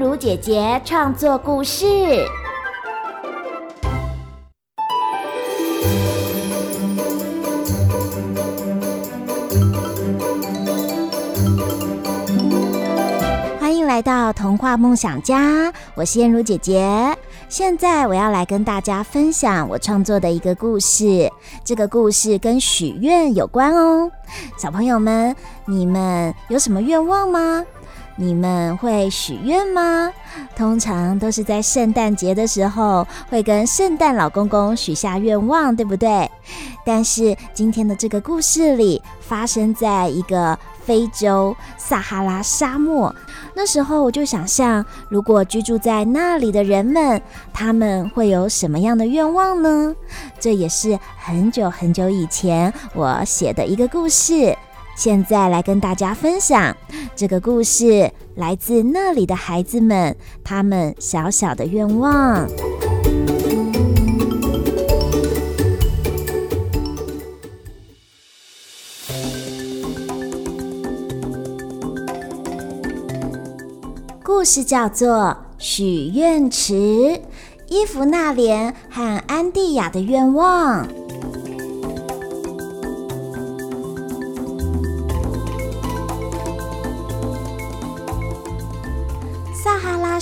如姐姐创作故事。欢迎来到童话梦想家，我是燕如姐姐。现在我要来跟大家分享我创作的一个故事。这个故事跟许愿有关哦。小朋友们，你们有什么愿望吗？你们会许愿吗？通常都是在圣诞节的时候，会跟圣诞老公公许下愿望，对不对？但是今天的这个故事里，发生在一个非洲撒哈拉沙漠。那时候我就想象，如果居住在那里的人们，他们会有什么样的愿望呢？这也是很久很久以前我写的一个故事。现在来跟大家分享这个故事，来自那里的孩子们，他们小小的愿望。故事叫做《许愿池》，伊芙娜莲和安蒂亚的愿望。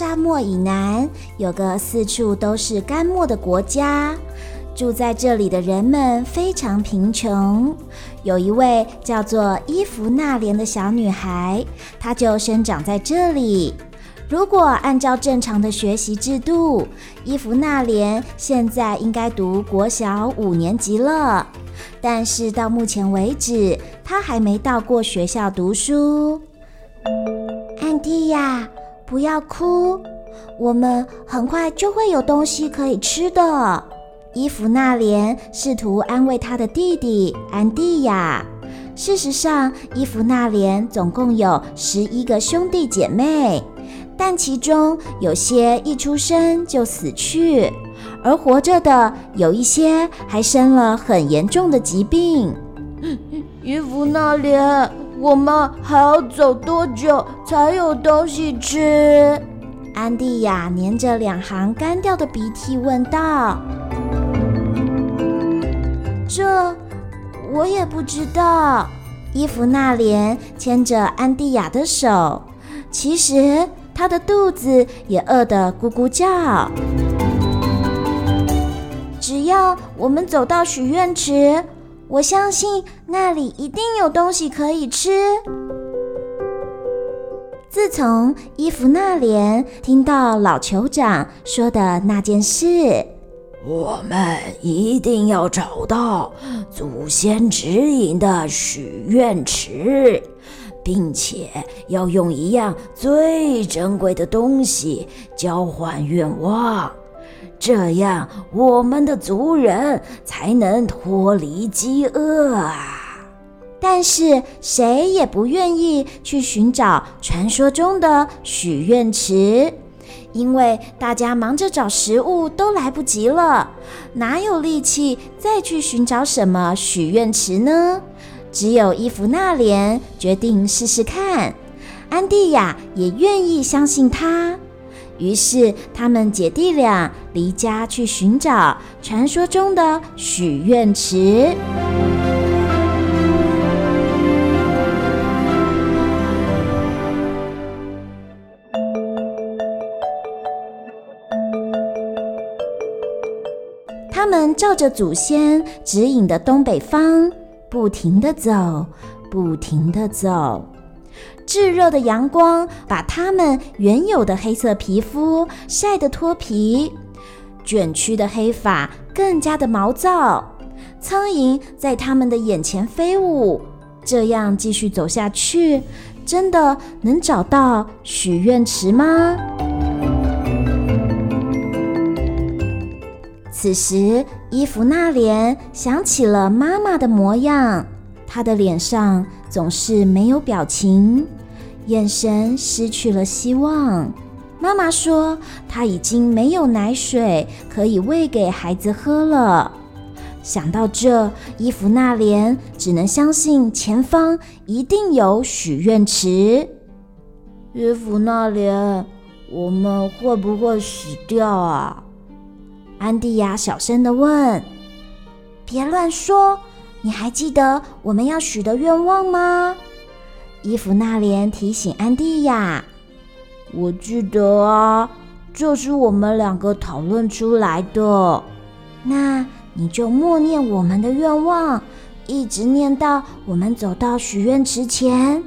沙漠以南有个四处都是干漠的国家，住在这里的人们非常贫穷。有一位叫做伊芙娜莲的小女孩，她就生长在这里。如果按照正常的学习制度，伊芙娜莲现在应该读国小五年级了。但是到目前为止，她还没到过学校读书。安蒂亚，不要哭，我们很快就会有东西可以吃的。伊芙娜莲试图安慰她的弟弟安蒂亚。事实上，伊芙娜莲总共有十一个兄弟姐妹。但其中有些一出生就死去，而活着的有一些还生了很严重的疾病。伊芙娜莲，我们还要走多久才有东西吃？安蒂亚粘着两行干掉的鼻涕问道：“这我也不知道。”伊芙娜莲牵着安蒂亚的手，其实。她的肚子也饿得咕咕叫。只要我们走到许愿池，我相信那里一定有东西可以吃。自从伊芙娜莲听到老酋长说的那件事，我们一定要找到祖先指引的许愿池。并且要用一样最珍贵的东西交换愿望，这样我们的族人才能脱离饥饿啊！但是谁也不愿意去寻找传说中的许愿池，因为大家忙着找食物都来不及了，哪有力气再去寻找什么许愿池呢？只有伊芙娜莲决定试试看，安蒂亚也愿意相信他。于是，他们姐弟俩离家去寻找传说中的许愿池。他们照着祖先指引的东北方。不停地走，不停地走。炙热的阳光把他们原有的黑色皮肤晒得脱皮，卷曲的黑发更加的毛躁。苍蝇在他们的眼前飞舞。这样继续走下去，真的能找到许愿池吗？此时，伊芙娜莲想起了妈妈的模样，她的脸上总是没有表情，眼神失去了希望。妈妈说，她已经没有奶水可以喂给孩子喝了。想到这，伊芙娜莲只能相信前方一定有许愿池。伊芙娜莲，我们会不会死掉啊？安蒂亚小声地问。别乱说，你还记得我们要许的愿望吗？伊芙娜莲提醒安蒂亚。我记得啊，这是我们两个讨论出来的。那你就默念我们的愿望，一直念到我们走到许愿池前。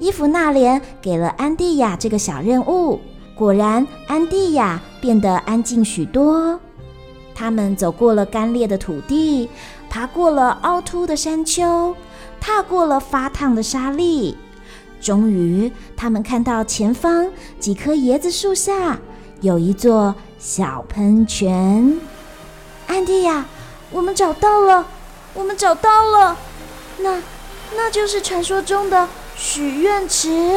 伊芙娜莲给了安蒂亚这个小任务，果然安蒂亚变得安静许多。他们走过了干裂的土地，爬过了凹凸的山丘，踏过了发烫的沙礫。终于，他们看到前方几棵椰子树下有一座小喷泉。安蒂亚，我们找到了，我们找到了，那那就是传说中的许愿池。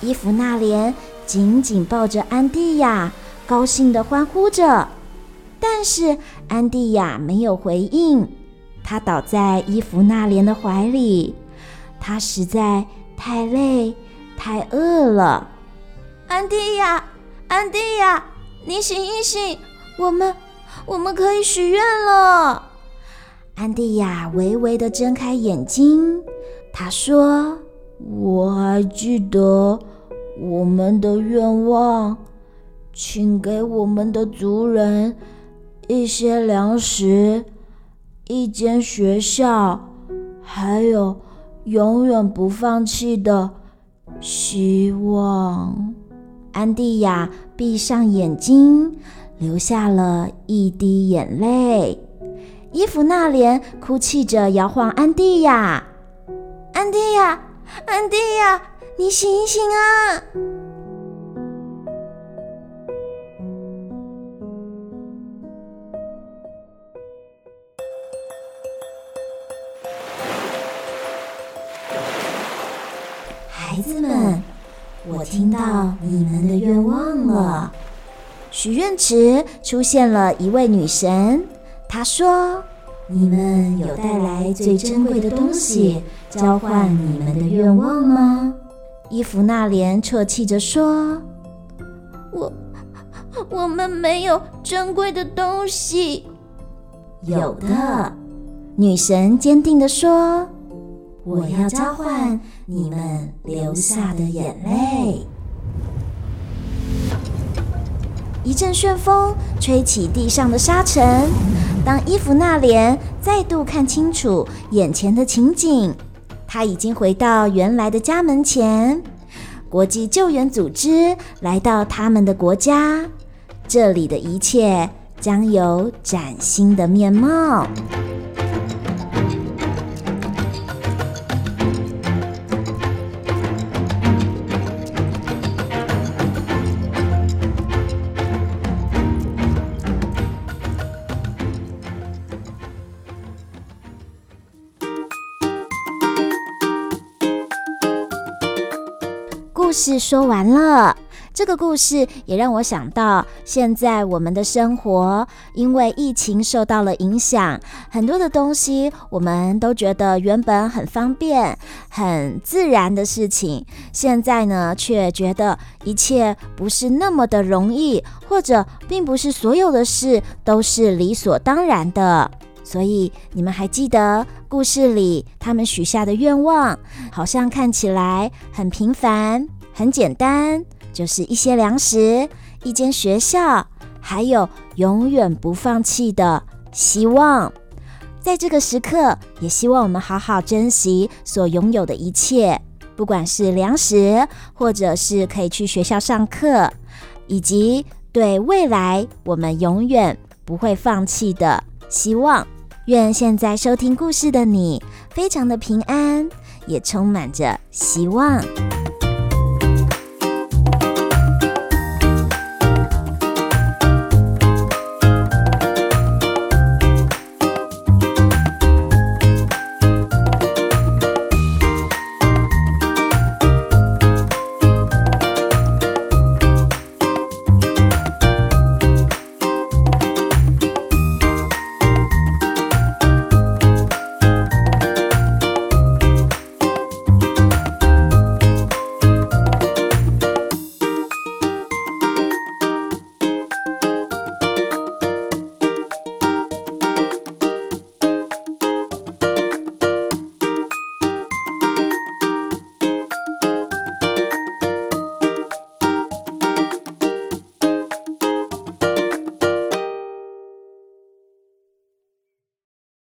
伊芙娜莲紧紧抱着安蒂亚，高兴地欢呼着。但是安蒂亚没有回应，她倒在伊芙娜莲的怀里，她实在。太累，太饿了。安蒂亚，安蒂亚，你醒一醒，我们我们可以许愿了。安蒂亚微微的睁开眼睛，她说：“我还记得我们的愿望，请给我们的族人一些粮食，一间学校，还有。”永远不放弃的希望。安蒂亚闭上眼睛，流下了一滴眼泪。伊芙娜莲哭泣着摇晃安蒂亚：“安蒂亚，安蒂亚，你醒醒啊！”孩子们，我听到你们的愿望了。许愿池出现了一位女神，她说：“你们有带来最珍贵的东西交换你们的愿望吗？”伊芙娜莲啜泣着说：“我，我们没有珍贵的东西。”有的，女神坚定地说。我要交换你们流下的眼泪。一阵旋风吹起地上的沙尘。当伊芙娜莲再度看清楚眼前的情景，她已经回到原来的家门前。国际救援组织来到他们的国家，这里的一切将有崭新的面貌。故事说完了，这个故事也让我想到，现在我们的生活因为疫情受到了影响，很多的东西我们都觉得原本很方便、很自然的事情，现在呢却觉得一切不是那么的容易，或者并不是所有的事都是理所当然的。所以你们还记得故事里他们许下的愿望，好像看起来很平凡。很简单，就是一些粮食、一间学校，还有永远不放弃的希望。在这个时刻，也希望我们好好珍惜所拥有的一切，不管是粮食，或者是可以去学校上课，以及对未来我们永远不会放弃的希望。愿现在收听故事的你，非常的平安，也充满着希望。